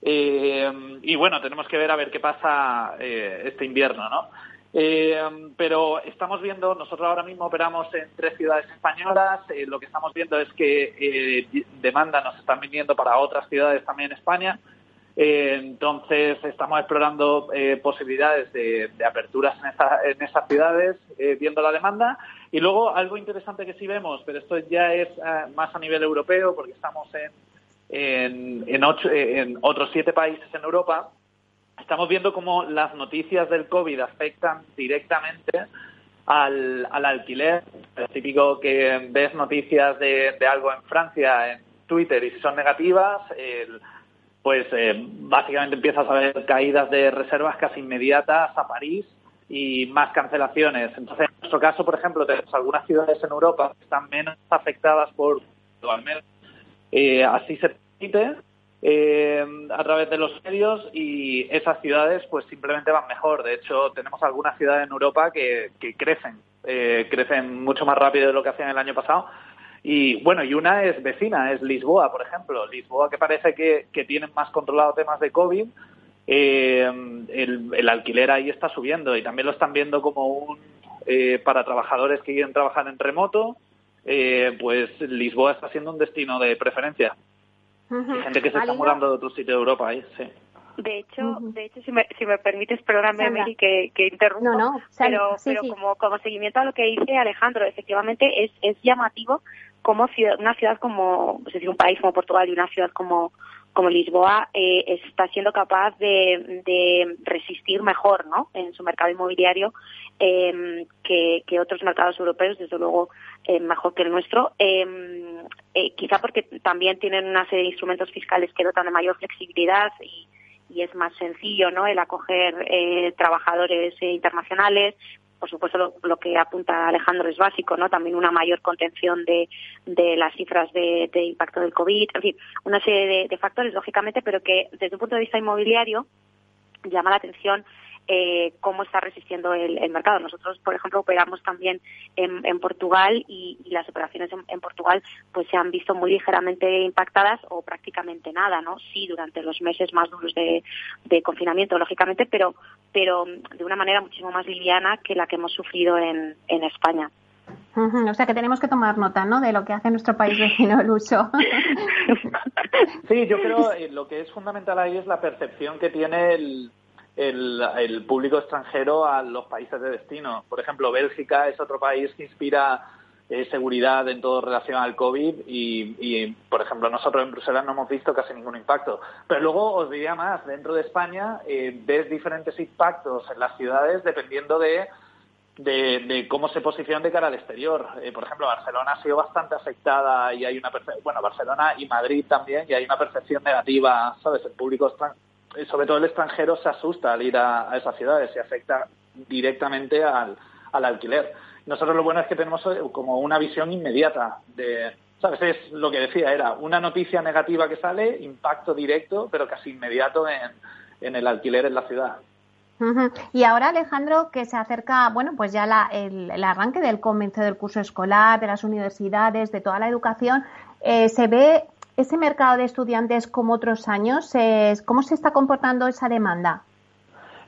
Eh, y bueno, tenemos que ver a ver qué pasa eh, este invierno, ¿no? Eh, pero estamos viendo, nosotros ahora mismo operamos en tres ciudades españolas, eh, lo que estamos viendo es que eh, demanda nos están viniendo para otras ciudades también en España, eh, entonces estamos explorando posibilidades de, aperturas en, esa, en esas ciudades, viendo la demanda. Y luego algo interesante que sí vemos, pero esto ya es más a nivel europeo, porque estamos en, en, en, ocho, en otros siete países en Europa, estamos viendo cómo las noticias del COVID afectan directamente al, al alquiler. Es típico que ves noticias de, de, algo en Francia en Twitter y si son negativas, el, pues eh, básicamente empiezas a ver caídas de reservas casi inmediatas a París y más cancelaciones. Entonces, en nuestro caso, por ejemplo, tenemos algunas ciudades en Europa que están menos afectadas por, al menos eh, así se permite, eh, a través de los medios y esas ciudades pues simplemente van mejor. De hecho, tenemos algunas ciudades en Europa que, crecen, eh, crecen mucho más rápido de lo que hacían el año pasado. Y bueno, y una es vecina, es Lisboa, por ejemplo. Lisboa que parece que, que tienen más controlado temas de COVID. Eh, el, el, alquiler ahí está subiendo y también lo están viendo como un eh, para trabajadores que quieren trabajar en remoto, eh, pues Lisboa está siendo un destino de preferencia. Hay gente que se está mudando de otro sitio de Europa ahí, sí. De hecho, uh -huh. de hecho, si me, si me permites, perdóname, Meli, que, que interrumpo, no, no, pero, sí, pero sí. como, como seguimiento a lo que dice Alejandro, efectivamente es, es llamativo como ciudad, una ciudad como, es decir, un país como Portugal y una ciudad como, como Lisboa eh, está siendo capaz de, de, resistir mejor ¿no? en su mercado inmobiliario eh, que, que, otros mercados europeos, desde luego eh, mejor que el nuestro, eh, quizá porque también tienen una serie de instrumentos fiscales que dotan de mayor flexibilidad y, y es más sencillo ¿no? el acoger eh, trabajadores eh, internacionales. Por supuesto, lo, lo, que apunta Alejandro es básico, ¿no? También una mayor contención de, de las cifras de, de, impacto del COVID, en fin, una serie de, de, factores, lógicamente, pero que desde un punto de vista inmobiliario llama la atención eh, cómo está resistiendo el, mercado. Nosotros, por ejemplo, operamos también en, Portugal y, las operaciones en, Portugal pues se han visto muy ligeramente impactadas o prácticamente nada, ¿no? Sí, durante los meses más duros de, confinamiento, lógicamente, pero pero de una manera muchísimo más liviana que la que hemos sufrido en, en España. O sea que tenemos que tomar nota, ¿no? De lo que hace nuestro país vecino el uso. Sí, yo creo que eh, lo que es fundamental ahí es la percepción que tiene el, el, público extranjero a los países de destino. Por ejemplo, Bélgica es otro país que inspira eh, seguridad en todo relación al COVID y, por ejemplo, nosotros en Bruselas no hemos visto casi ningún impacto. Pero luego os diría más, dentro de España eh, ves diferentes impactos en las ciudades dependiendo de de, cómo se posiciona de cara al exterior. Eh, por ejemplo, Barcelona ha sido bastante afectada y hay una bueno, Barcelona y Madrid también y hay una percepción negativa, ¿sabes? El público eh, sobre todo el extranjero se asusta al ir a, esas ciudades y afecta directamente al, al alquiler. Nosotros lo bueno es que tenemos eh, como una visión inmediata de, ¿sabes? Es lo que decía, era una noticia negativa que sale, impacto directo, pero casi inmediato en, en el alquiler en la ciudad. Y ahora, Alejandro, que se acerca, bueno, pues ya la, el, arranque del comienzo del curso escolar, de las universidades, de toda la educación, eh, ¿se ve ese mercado de estudiantes como otros años? ¿Cómo se está comportando esa demanda?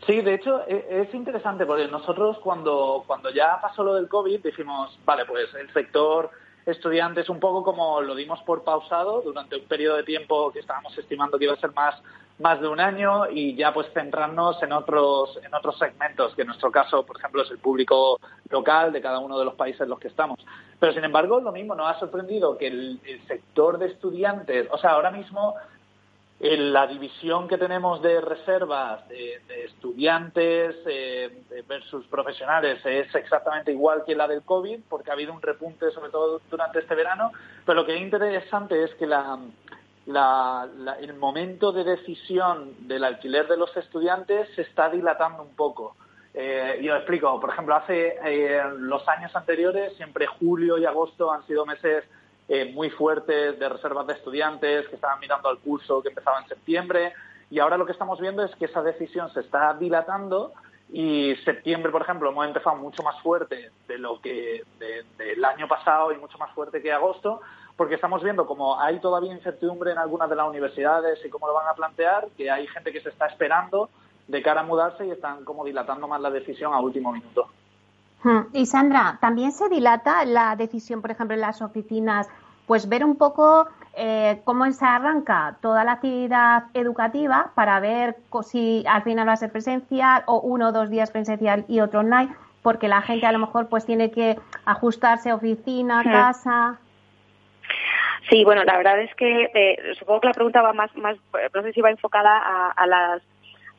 Sí, de hecho e, es interesante porque nosotros cuando, cuando ya pasó lo del COVID dijimos, vale, pues el sector estudiantes un poco como lo dimos por pausado durante un periodo de tiempo que estábamos estimando que iba a ser más más de un año y ya pues centrarnos en otros en otros segmentos que en nuestro caso por ejemplo es el público local de cada uno de los países en los que estamos. Pero sin embargo lo mismo nos ha sorprendido que el, sector de estudiantes o sea ahora mismo en la división que tenemos de reservas de, estudiantes eh, versus profesionales es exactamente igual que la del COVID porque ha habido un repunte sobre todo durante este verano pero lo que es interesante es que la la, el momento de decisión del alquiler de los estudiantes se está dilatando un poco. Eh, y os explico, por ejemplo, hace eh, los años anteriores, siempre julio y agosto han sido meses eh, muy fuertes de reservas de estudiantes que estaban mirando al curso que empezaba en septiembre. Y ahora lo que estamos viendo es que esa decisión se está dilatando y septiembre, por ejemplo, hemos empezado mucho más fuerte de lo que del año pasado y mucho más fuerte que agosto porque estamos viendo como hay todavía incertidumbre en algunas de las universidades y cómo lo van a plantear, que hay gente que se está esperando de cara a mudarse y están como dilatando más la decisión a último minuto. Y Sandra, también se dilata la decisión, por ejemplo, en las oficinas, pues ver un poco eh, cómo se arranca toda la actividad educativa para ver si al final va a ser presencial o uno o dos días presencial y otro online, porque la gente a lo mejor pues tiene que ajustarse oficina, hmm. casa. Sí, bueno, la verdad es que eh, supongo que la pregunta va más, más, no sé si va enfocada a, a las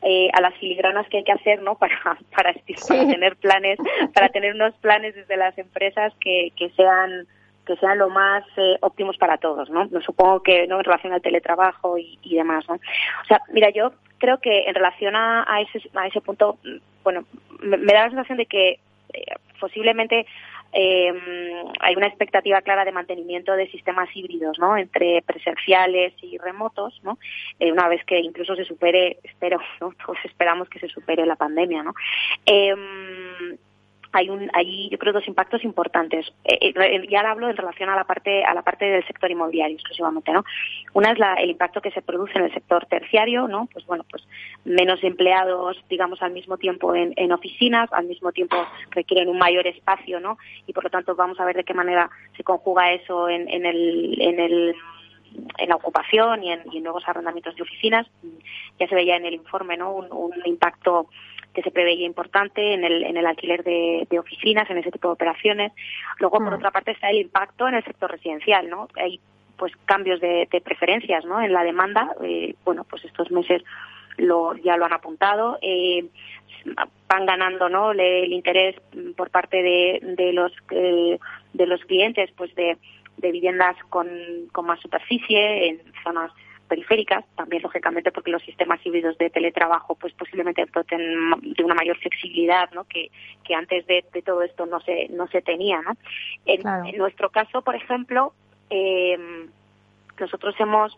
eh, a las filigranas que hay que hacer, ¿no? Para para, para tener planes, para tener unos planes desde las empresas que, que sean que sean lo más eh, óptimos para todos, ¿no? ¿no? Supongo que no en relación al teletrabajo y, y, demás, ¿no? O sea, mira, yo creo que en relación a, a ese a ese punto, bueno, me, me da la sensación de que eh, posiblemente eh, hay una expectativa clara de mantenimiento de sistemas híbridos, ¿no? Entre presenciales y remotos, ¿no? Eh, una vez que incluso se supere, espero, ¿no? Todos esperamos que se supere la pandemia, ¿no? Hay un hay yo creo dos impactos importantes. Eh, eh, hablo en relación a la parte a la parte del sector inmobiliario exclusivamente no una es la, el impacto que se produce en el sector terciario no pues bueno pues menos empleados digamos al mismo tiempo en, en oficinas al mismo tiempo requieren un mayor espacio no y por lo tanto vamos a ver de qué manera se conjuga eso en, en el en el en la ocupación y en, nuevos arrendamientos de oficinas. Ya se veía en el informe no un impacto que se preveía importante en el, en el alquiler de, oficinas, en ese tipo de operaciones. Luego, por mm. otra parte, está el impacto en el sector residencial, ¿no? Hay pues cambios de, preferencias, ¿no? En la demanda, eh, bueno, pues estos meses lo, ya lo han apuntado. Eh, van ganando no el interés por parte de, de los eh, de los clientes pues de, de viviendas con, con más superficie en zonas periféricas, también lógicamente porque los sistemas híbridos de teletrabajo pues posiblemente de una mayor flexibilidad ¿no? que, que antes de, todo esto no se, no se tenía. ¿no? En, nuestro caso, por ejemplo, eh, nosotros hemos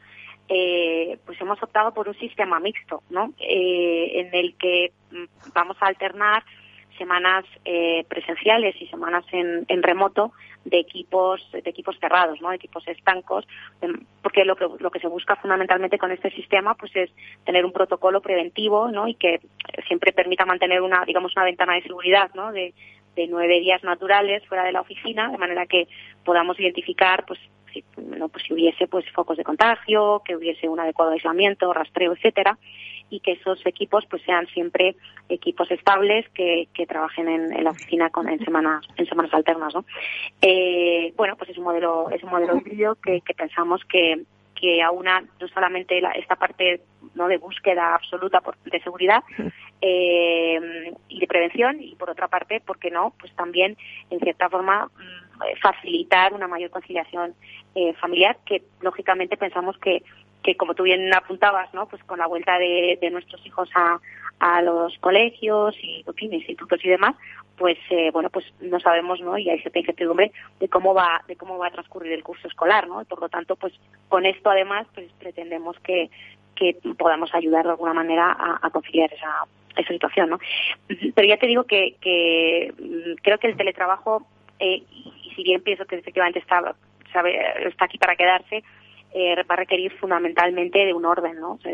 eh, pues hemos optado por un sistema mixto, ¿no? Eh, en el que mm, vamos a alternar semanas eh, presenciales y semanas en, en, remoto de equipos de equipos cerrados, ¿no? equipos estancos, em, porque lo que, lo que se busca fundamentalmente con este sistema pues es tener un protocolo preventivo ¿no? y que siempre permita mantener una digamos una ventana de seguridad ¿no? de, de nueve días naturales fuera de la oficina, de manera que podamos identificar pues si, no, pues si hubiese pues focos de contagio, que hubiese un adecuado aislamiento, rastreo, etcétera, y que esos equipos pues sean siempre equipos estables que, que trabajen en, la oficina con, en semanas en semanas alternas, ¿no? Eh, bueno, pues es un modelo es un modelo híbrido que, que pensamos que que aúna no solamente la, esta parte no de búsqueda absoluta por, de seguridad eh, y de prevención y por otra parte, ¿por qué no? Pues también en cierta forma mm, facilitar una mayor conciliación eh, familiar que lógicamente pensamos que que como tú bien apuntabas, ¿no? Pues con la vuelta de, de nuestros hijos a, a los colegios y institutos y demás, pues eh, bueno, pues no sabemos, ¿no? Y hay cierta incertidumbre de cómo va de cómo va a transcurrir el curso escolar, ¿no? por lo tanto, pues con esto además, pues pretendemos que que podamos ayudar de alguna manera a, a conciliar esa esa situación, ¿no? Pero ya te digo que, que mm, creo que el teletrabajo, eh, y si bien pienso que efectivamente está, sabe, está aquí para quedarse, eh, va a requerir fundamentalmente de un orden, ¿no? O sea,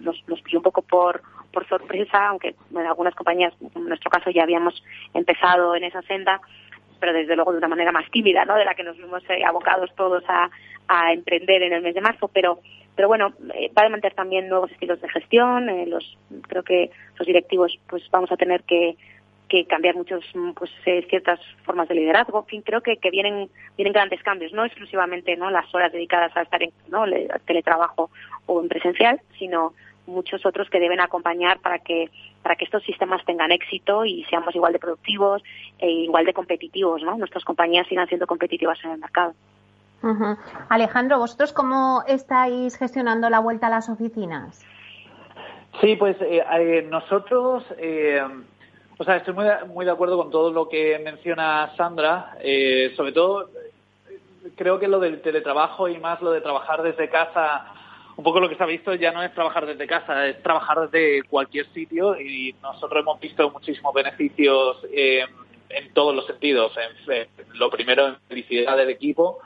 nos, nos un poco por, por sorpresa, aunque en algunas compañías, en nuestro caso, ya habíamos empezado en esa senda, pero desde luego de una manera más tímida, ¿no? De la que nos vimos eh, abocados todos a, a, emprender en el mes de marzo, pero pero bueno, eh, va a demandar también nuevos estilos de gestión, eh, los creo que los directivos pues vamos a tener que que cambiar muchos pues eh, ciertas formas de liderazgo. En fin creo que, que vienen vienen grandes cambios. No exclusivamente no las horas dedicadas a estar en no teletrabajo o en presencial sino muchos otros que deben acompañar para que para que estos sistemas tengan éxito y seamos igual de productivos e igual de competitivos no nuestras compañías sigan siendo competitivas en el mercado. Alejandro vosotros cómo estáis gestionando la vuelta a las oficinas Sí, pues eh, eh, nosotros eh, o sea, estoy muy, muy de acuerdo con todo lo que menciona Sandra. Eh, sobre todo, creo que lo del teletrabajo y más lo de trabajar desde casa, un poco lo que se ha visto ya no es trabajar desde casa, es trabajar desde cualquier sitio y nosotros hemos visto muchísimos beneficios eh, en todos los sentidos. En, lo primero, en felicidad del equipo.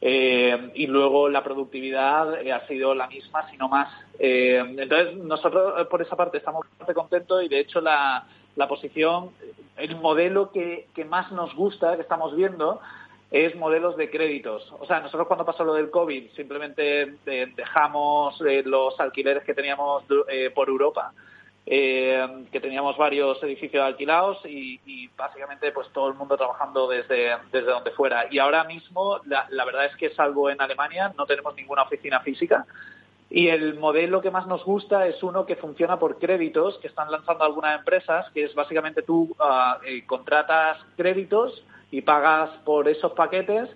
Eh, y luego la productividad ha sido la misma, sino más. entonces, nosotros por esa parte estamos bastante contentos y de hecho la, la posición, el modelo que, que más nos gusta, que estamos viendo, es modelos de créditos. O sea, nosotros cuando pasó lo del COVID simplemente eh, dejamos eh, los alquileres que teníamos eh, por Europa, que teníamos varios edificios alquilados y, y, básicamente pues todo el mundo trabajando desde, desde donde fuera. Y ahora mismo la, la verdad es que salvo en Alemania no tenemos ninguna oficina física. Y el modelo que más nos gusta es uno que funciona por créditos, que están lanzando algunas empresas, que es básicamente tú uh, eh, contratas créditos y pagas por esos paquetes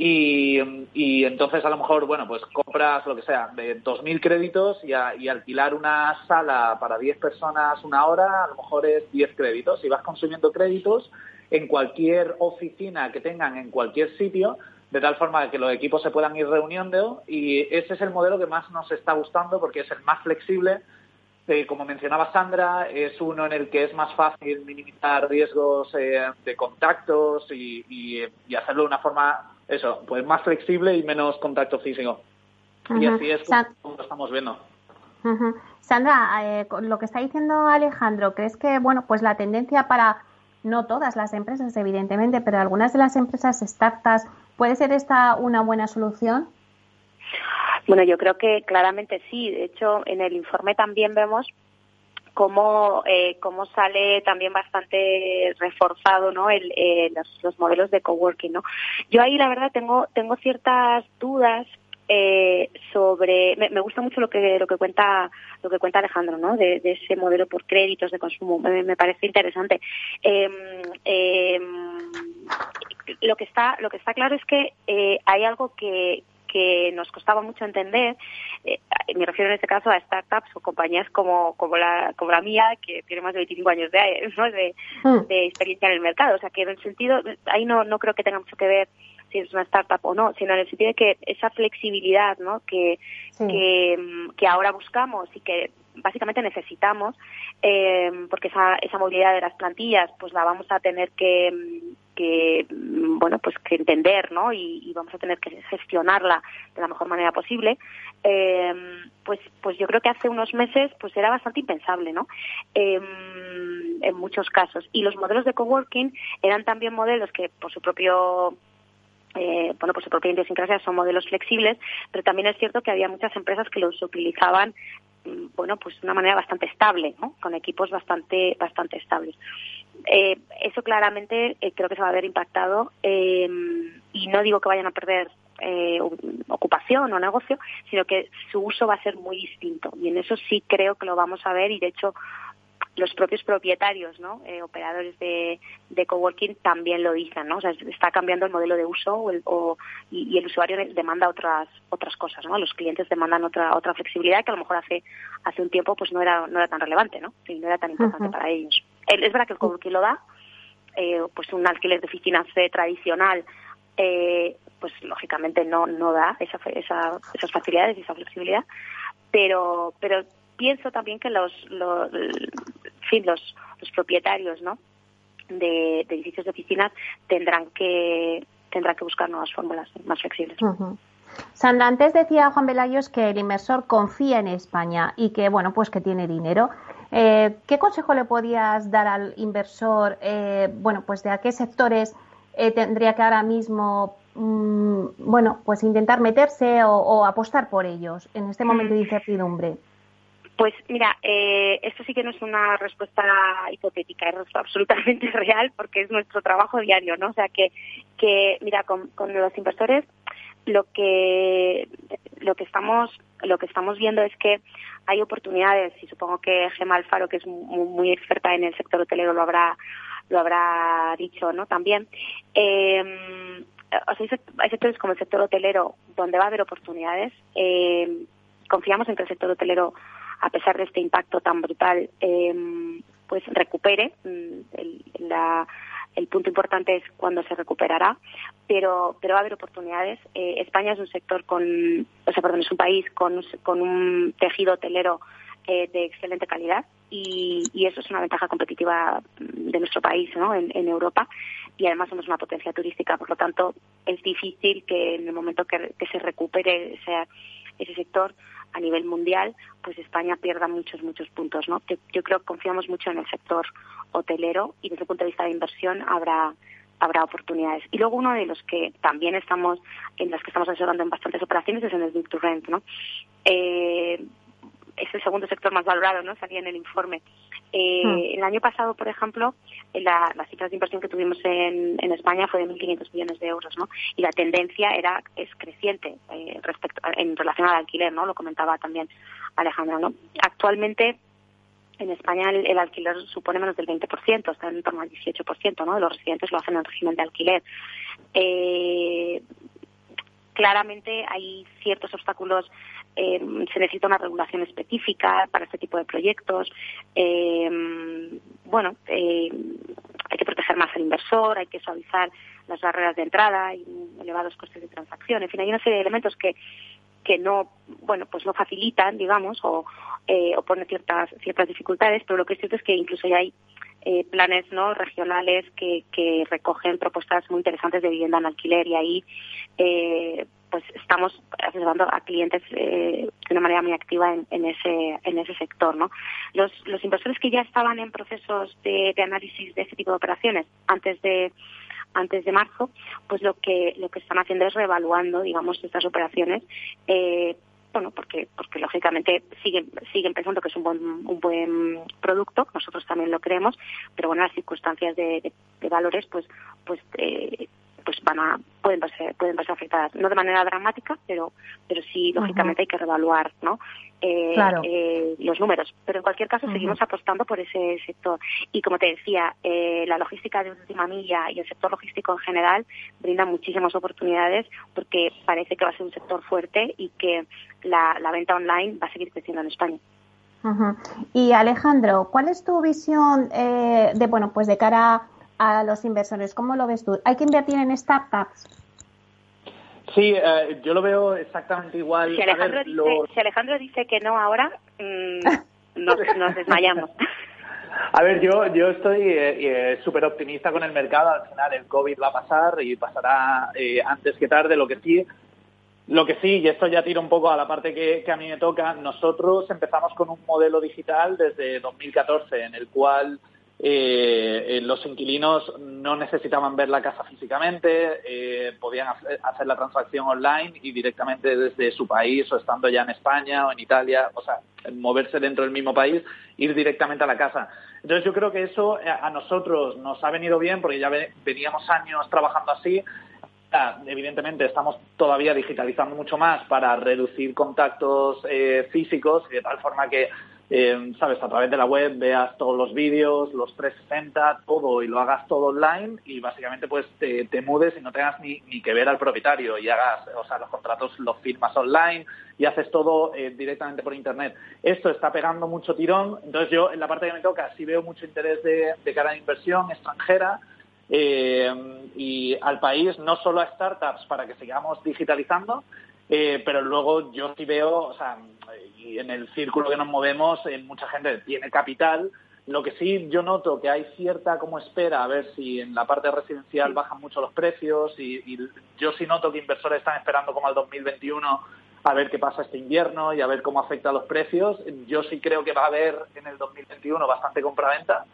y, y, entonces a lo mejor, bueno, pues compras lo que sea, de 2.000 créditos y, a, y, alquilar una sala para 10 personas una hora, a lo mejor es 10 créditos. Y vas consumiendo créditos en cualquier oficina que tengan en cualquier sitio de tal forma que los equipos se puedan ir reuniendo y ese es el modelo que más nos está gustando porque es el más flexible. Eh, como mencionaba Sandra, es uno en el que es más fácil minimizar riesgos eh, de contactos y, y, hacerlo de una forma, eso, pues más flexible y menos contacto físico. Y así es como lo estamos viendo. Sandra, eh, con lo que está diciendo Alejandro, ¿crees que, bueno, pues la tendencia para no todas las empresas, evidentemente, pero algunas de las empresas startups ¿Puede ser esta una buena solución? Bueno, yo creo que claramente sí. De hecho, en el informe también vemos cómo, eh, cómo sale también bastante reforzado ¿no? El, eh, los, modelos de coworking. ¿no? Yo ahí, la verdad, tengo, tengo ciertas dudas eh, sobre me, gusta mucho lo que lo que cuenta lo que cuenta Alejandro no de, ese modelo por créditos de consumo me, parece interesante eh, eh, lo que está lo que está claro es que eh, hay algo que que nos costaba mucho entender, eh, me refiero en este caso a startups o compañías como, como, la, como la mía, que tiene más de 25 años de, ¿no? de, hmm. de experiencia en el mercado. O sea, que en el sentido, ahí no, no creo que tenga mucho que ver si es una startup o no, sino en el sentido de que esa flexibilidad ¿no? que, que, ahora buscamos y que básicamente necesitamos, eh, porque esa, esa movilidad de las plantillas pues la vamos a tener que, que bueno pues que entender no y, vamos a tener que gestionarla de la mejor manera posible eh, pues pues yo creo que hace unos meses pues era bastante impensable no eh, en muchos casos. Y los modelos de coworking eran también modelos que por su propio eh, bueno, por su propia idiosincrasia son modelos flexibles, pero también es cierto que había muchas empresas que los utilizaban mm, bueno, pues de una manera bastante estable, ¿no? Con equipos bastante, bastante estables. Eh, eso claramente eh, creo que se va a ver impactado eh, y no digo que vayan a perder eh, ocupación o negocio, sino que su uso va a ser muy distinto. Y en eso sí creo que lo vamos a ver y de hecho los propios propietarios, ¿no? Eh, operadores de, de, coworking también lo dicen, ¿no? O sea, está cambiando el modelo de uso o el, y, el usuario demanda otras otras cosas, ¿no? Los clientes demandan otra otra flexibilidad que a lo mejor hace hace un tiempo pues no era no era tan relevante, ¿no? no era tan importante para ellos. Es verdad que el coworking lo da, eh, pues un alquiler de oficinas tradicional eh, pues lógicamente no no da esa, esa, esas facilidades y esa flexibilidad pero pero pienso también que los, los, fin, los, los propietarios ¿no? de, edificios de oficinas tendrán que, tendrán que buscar nuevas fórmulas más flexibles. Sandra, antes decía Juan Velayos que el inversor confía en España y que, bueno, pues que tiene dinero. Eh, ¿Qué consejo le podías dar al inversor, eh, bueno, pues de a qué sectores eh, tendría que ahora mismo, mm, bueno, pues intentar meterse o, o, apostar por ellos en este momento de incertidumbre? Pues mira, eh, esto sí que no es una respuesta hipotética, es absolutamente real porque es nuestro trabajo diario, ¿no? O sea que, que mira, con, los inversores lo que lo que estamos lo que estamos viendo es que hay oportunidades y supongo que Gemma Alfaro que es muy, experta en el sector hotelero lo habrá lo habrá dicho no también. Eh, o sea, hay sectores como el sector hotelero donde va a haber oportunidades. Eh, confiamos en que el sector hotelero a pesar de este impacto tan brutal, em, pues recupere. Mm, el, punto importante es cuándo se recuperará, pero, pero va a haber oportunidades. Eh, España es un sector con, o sea, perdón, es un país con, con un tejido hotelero eh, de excelente calidad y, y, eso es una ventaja competitiva de nuestro país ¿no? en, en, Europa y además somos una potencia turística, por lo tanto es difícil que en el momento que, que se recupere ese, ese sector a nivel mundial, pues España pierda muchos, muchos puntos, ¿no? Yo, creo que confiamos mucho en el sector hotelero y desde el punto de vista de inversión habrá habrá oportunidades. Y luego uno de los que también estamos, en los que estamos asesorando en bastantes operaciones es en el Build to Rent, ¿no? Eh, es el segundo sector más valorado, ¿no? Salía en el informe. Eh, hmm. El año pasado, por ejemplo, la, las cifras de inversión que tuvimos en, en España fue de 1.500 millones de euros, ¿no? Y la tendencia era es creciente eh, respecto en relación al alquiler, ¿no? Lo comentaba también Alejandra, ¿no? Actualmente en España el, alquiler supone menos del 20%, está en torno al 18%, ¿no? De los residentes lo hacen en régimen de alquiler. Eh, claramente hay ciertos obstáculos eh, se necesita una regulación específica para este tipo de proyectos. Eh, bueno, eh, hay que proteger más al inversor, hay que suavizar las barreras de entrada, hay elevados costes de transacción. En fin, hay una serie de elementos que que no bueno pues no facilitan digamos o, eh, o ponen ciertas ciertas dificultades pero lo que es cierto es que incluso ya hay eh, planes no regionales que, que recogen propuestas muy interesantes de vivienda en alquiler y ahí eh, pues estamos asesorando a clientes eh, de una manera muy activa en, en, ese en ese sector no los los inversores que ya estaban en procesos de, de análisis de este tipo de operaciones antes de antes de marzo pues lo que lo que están haciendo es reevaluando digamos estas operaciones eh, bueno, porque, porque lógicamente siguen, siguen pensando que es un buen, un buen producto, nosotros también lo creemos, pero bueno, las circunstancias de, de, valores, pues, pues eh, pues van a pueden verse pueden verse afectadas. No de manera dramática pero pero sí lógicamente hay que reevaluar no eh, eh, los números. Pero en cualquier caso seguimos apostando por ese sector. Y como te decía eh, la logística de última milla y el sector logístico en general brinda muchísimas oportunidades porque parece que va a ser un sector fuerte y que la, la venta online va a seguir creciendo en España. Y Alejandro cuál es tu visión de bueno pues de cara a los inversores? ¿Cómo lo ves tú? ¿Hay que invertir en startups? Sí, eh, yo lo veo exactamente igual. Si Alejandro, dice, si Alejandro dice que no ahora, mm, nos, desmayamos. A ver, yo, yo estoy eh, eh, súper optimista con el mercado. Al final el COVID va a pasar y pasará antes que tarde. Lo que sí, lo que sí, y esto ya tira un poco a la parte que, que a mí me toca, nosotros empezamos con un modelo digital desde 2014 en el cual eh, eh, los inquilinos no necesitaban ver la casa físicamente, eh, podían hacer la transacción online y directamente desde su país o estando ya en España o en Italia, o sea, moverse dentro del mismo país, ir directamente a la casa. Entonces yo creo que eso eh, a nosotros nos ha venido bien porque ya veníamos años trabajando así. Evidentemente estamos todavía digitalizando mucho más para reducir contactos físicos y de tal forma que eh, sabes, a través de la web veas todos los vídeos, los 360, todo y lo hagas todo online y básicamente pues te, mudes y no tengas ni, ni que ver al propietario y hagas, o sea, los contratos los firmas online y haces todo eh, directamente por internet. Esto está pegando mucho tirón, entonces yo en la parte que me toca sí veo mucho interés de, de cara a inversión extranjera eh, y al país, no solo a startups para que sigamos digitalizando, eh, pero luego yo sí veo, o sea, y en el círculo que nos movemos, eh, mucha gente tiene capital. Lo que sí yo noto que hay cierta como espera a ver si en la parte residencial bajan mucho los precios y, yo sí noto que inversores están esperando como al 2021 a ver qué pasa este invierno y a ver cómo afecta a los precios. Yo sí creo que va a haber en el 2021 bastante compraventa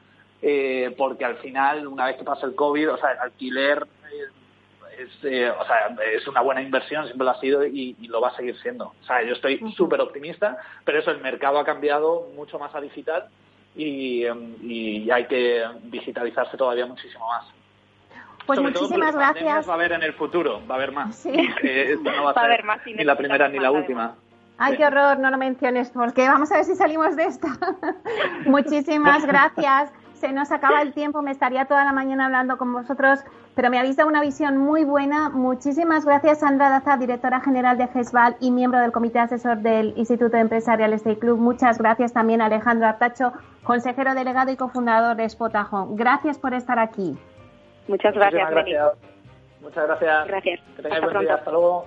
eh, porque al final, una vez que pasa el COVID, o sea, el alquiler es, eh, o sea, es una buena inversión, siempre lo ha sido y, lo va a seguir siendo. O sea, yo estoy súper optimista, pero eso, el mercado ha cambiado mucho más a digital y, em, hay que digitalizarse todavía muchísimo más. Pues muchísimas gracias. Va a haber en el futuro, va a haber más. Eh, no va, a, haber más ni la primera ni la última. Ay, qué horror, no lo menciones, porque vamos a ver si salimos de esta. muchísimas gracias se nos acaba el tiempo, me estaría toda la mañana hablando con vosotros, pero me habéis dado una visión muy buena. Muchísimas gracias, Sandra Daza, directora general de GESVAL y miembro del comité asesor del Instituto Empresarial State Club. Muchas gracias también a Alejandro Artacho, consejero delegado y cofundador de Spotajo. Gracias por estar aquí. Muchas gracias. Muchas gracias. Gracias. Hasta luego.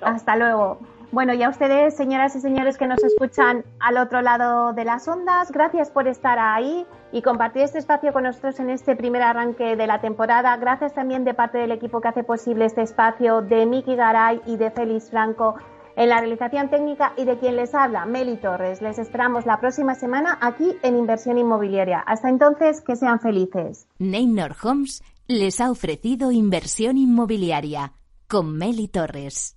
Hasta luego. Bueno, y a ustedes, señoras y señores que nos escuchan al otro lado de las ondas, gracias por estar ahí y compartir este espacio con nosotros en este primer arranque de la temporada. Gracias también de parte del equipo que hace posible este espacio, de Miki Garay y de Félix Franco en la realización técnica y de quien les habla, Meli Torres. Les esperamos la próxima semana aquí en Inversión Inmobiliaria. Hasta entonces, que sean felices. Neynor Homes les ha ofrecido Inversión Inmobiliaria con Meli Torres.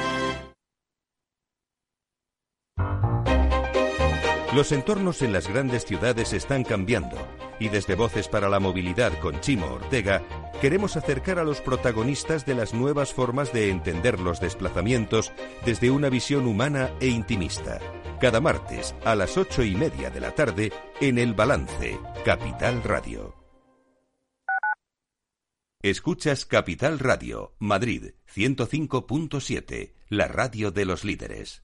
Los entornos en las grandes ciudades están cambiando y desde Voces para la Movilidad con Chimo Ortega queremos acercar a los protagonistas de las nuevas formas de entender los desplazamientos desde una visión humana e intimista. Cada martes a las ocho y media de la tarde en El Balance, Capital Radio. Escuchas Capital Radio, Madrid 105.7, la radio de los líderes.